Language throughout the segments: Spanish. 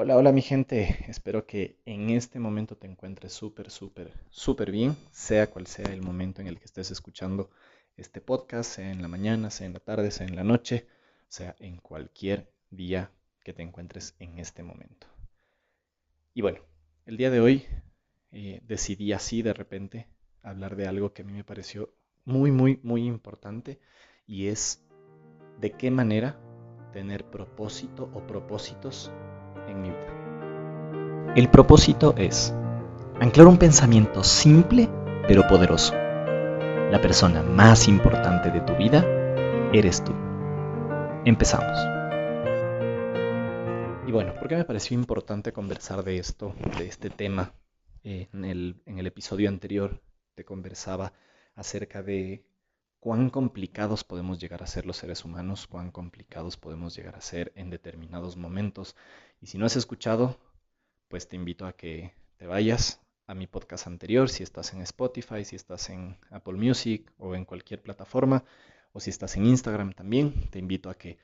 Hola, hola mi gente. Espero que en este momento te encuentres súper, súper, súper bien, sea cual sea el momento en el que estés escuchando este podcast, sea en la mañana, sea en la tarde, sea en la noche, sea en cualquier día que te encuentres en este momento. Y bueno, el día de hoy eh, decidí así de repente hablar de algo que a mí me pareció muy, muy, muy importante y es de qué manera tener propósito o propósitos en vida. El propósito es anclar un pensamiento simple pero poderoso. La persona más importante de tu vida eres tú. Empezamos. Y bueno, ¿por qué me pareció importante conversar de esto, de este tema? el, en el episodio anterior te conversaba acerca de cuán complicados podemos llegar a ser los seres humanos, cuán complicados podemos llegar a ser en determinados momentos. Y si no has escuchado, pues te invito a que te vayas a mi podcast anterior, si estás en Spotify, si estás en Apple Music o en cualquier plataforma, o si estás en Instagram también, te invito a que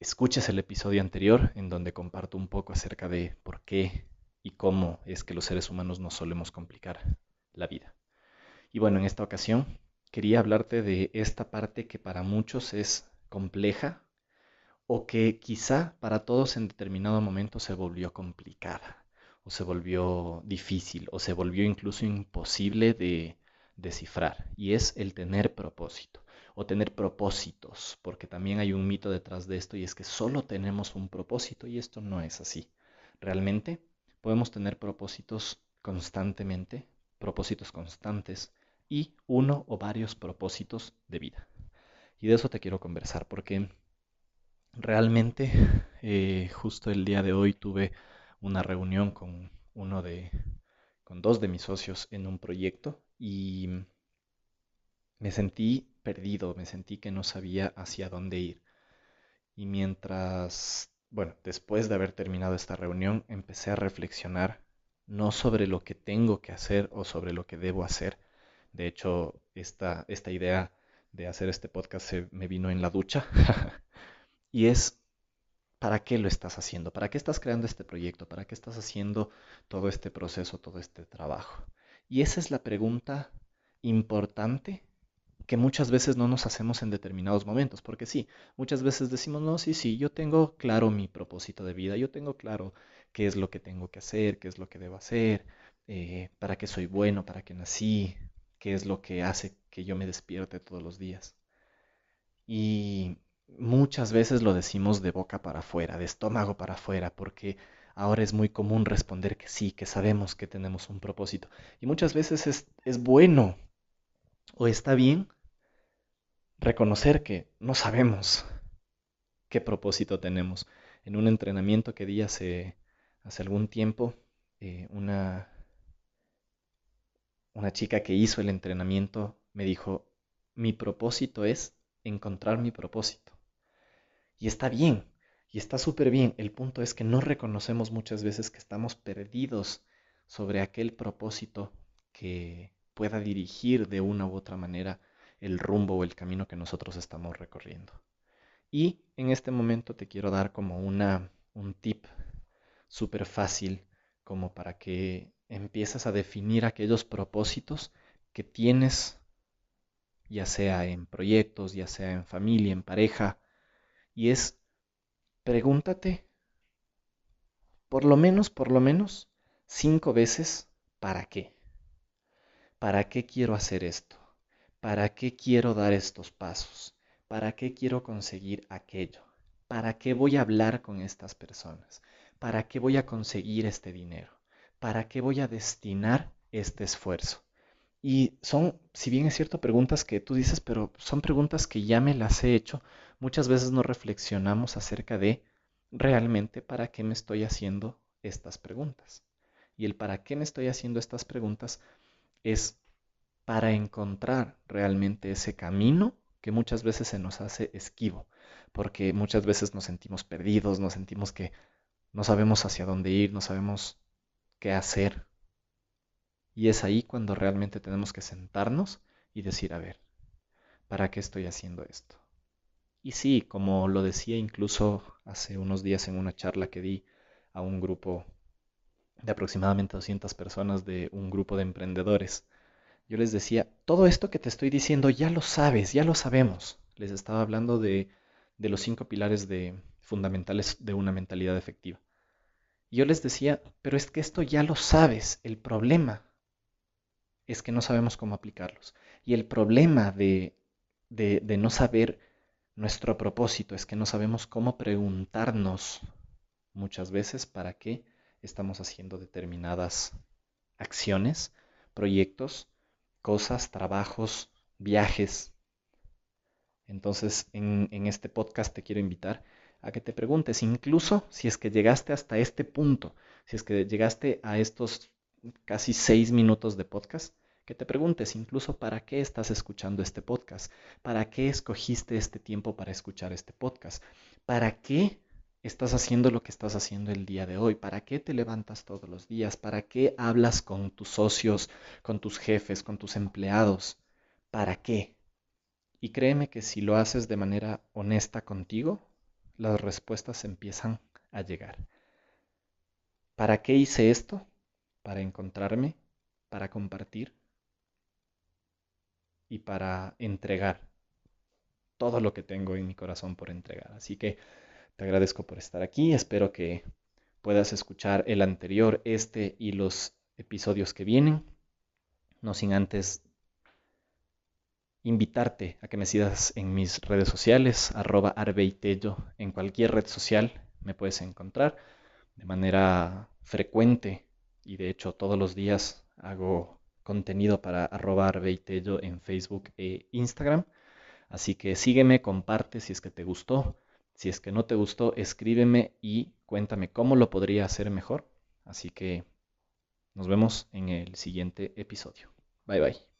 escuches el episodio anterior en donde comparto un poco acerca de por qué y cómo es que los seres humanos nos solemos complicar la vida. Y bueno, en esta ocasión quería hablarte de esta parte que para muchos es compleja o que quizá para todos en determinado momento se volvió complicada o se volvió difícil o se volvió incluso imposible de descifrar y es el tener propósito o tener propósitos, porque también hay un mito detrás de esto y es que solo tenemos un propósito y esto no es así. Realmente podemos tener propósitos constantemente, propósitos constantes, y uno o varios propósitos de vida. Y de eso te quiero conversar porque realmente eh, justo el día de hoy tuve una reunión con uno de, con dos de mis socios en un proyecto y me sentí perdido, me sentí que no sabía hacia dónde ir. Y mientras, bueno, después de haber terminado esta reunión, empecé a reflexionar no sobre lo que tengo que hacer o sobre lo que debo hacer, de hecho, esta, esta idea de hacer este podcast se me vino en la ducha. y es, ¿para qué lo estás haciendo? ¿Para qué estás creando este proyecto? ¿Para qué estás haciendo todo este proceso, todo este trabajo? Y esa es la pregunta importante que muchas veces no nos hacemos en determinados momentos, porque sí, muchas veces decimos, no, sí, sí, yo tengo claro mi propósito de vida, yo tengo claro qué es lo que tengo que hacer, qué es lo que debo hacer, eh, para qué soy bueno, para qué nací, qué es lo que hace que yo me despierte todos los días. Y muchas veces lo decimos de boca para afuera, de estómago para afuera, porque ahora es muy común responder que sí, que sabemos que tenemos un propósito. Y muchas veces es, es bueno o está bien reconocer que no sabemos qué propósito tenemos. En un entrenamiento que di hace, hace algún tiempo, eh, una, una chica que hizo el entrenamiento me dijo, mi propósito es encontrar mi propósito. Y está bien, y está súper bien. El punto es que no reconocemos muchas veces que estamos perdidos sobre aquel propósito que pueda dirigir de una u otra manera el rumbo o el camino que nosotros estamos recorriendo. Y en este momento te quiero dar como una, un tip súper fácil como para que empiezas a definir aquellos propósitos que tienes, ya sea en proyectos, ya sea en familia, en pareja, y es pregúntate por lo menos, por lo menos, cinco veces, ¿para qué? ¿Para qué quiero hacer esto? ¿Para qué quiero dar estos pasos? ¿Para qué quiero conseguir aquello? ¿Para qué voy a hablar con estas personas? ¿Para qué voy a conseguir este dinero? ¿Para qué voy a destinar este esfuerzo? Y son, si bien es cierto, preguntas que tú dices, pero son preguntas que ya me las he hecho. Muchas veces no reflexionamos acerca de realmente para qué me estoy haciendo estas preguntas. Y el para qué me estoy haciendo estas preguntas es para encontrar realmente ese camino que muchas veces se nos hace esquivo, porque muchas veces nos sentimos perdidos, nos sentimos que no sabemos hacia dónde ir, no sabemos qué hacer. Y es ahí cuando realmente tenemos que sentarnos y decir, a ver, ¿para qué estoy haciendo esto? Y sí, como lo decía incluso hace unos días en una charla que di a un grupo de aproximadamente 200 personas de un grupo de emprendedores. Yo les decía, todo esto que te estoy diciendo ya lo sabes, ya lo sabemos. Les estaba hablando de, de los cinco pilares de, fundamentales de una mentalidad efectiva. Yo les decía, pero es que esto ya lo sabes, el problema es que no sabemos cómo aplicarlos. Y el problema de, de, de no saber nuestro propósito es que no sabemos cómo preguntarnos muchas veces para qué estamos haciendo determinadas acciones, proyectos, cosas, trabajos, viajes. Entonces, en, en, este podcast te quiero invitar a que te preguntes, incluso si es que llegaste hasta este punto, si es que llegaste a estos casi seis minutos de podcast, que te preguntes incluso para qué estás escuchando este podcast, para qué escogiste este tiempo para escuchar este podcast, para qué estás haciendo lo que estás haciendo el día de hoy, para qué te levantas todos los días, para qué hablas con tus socios, con tus jefes, con tus empleados, para qué. Y créeme que si lo haces de manera honesta contigo, las respuestas empiezan a llegar. ¿Para qué hice esto? Para encontrarme, para compartir, y para entregar todo lo que tengo en mi corazón por entregar. Así que te agradezco por estar aquí, espero que puedas escuchar el anterior, este y los episodios que vienen, no sin antes invitarte a que me sigas en mis redes sociales, arroba arbeitello, en cualquier red social me puedes encontrar de manera frecuente y de hecho todos los días hago contenido para arrobar Beitello en Facebook e Instagram. Así que sígueme, comparte si es que te gustó. Si es que no te gustó, escríbeme y cuéntame cómo lo podría hacer mejor. Así que nos vemos en el siguiente episodio. Bye bye.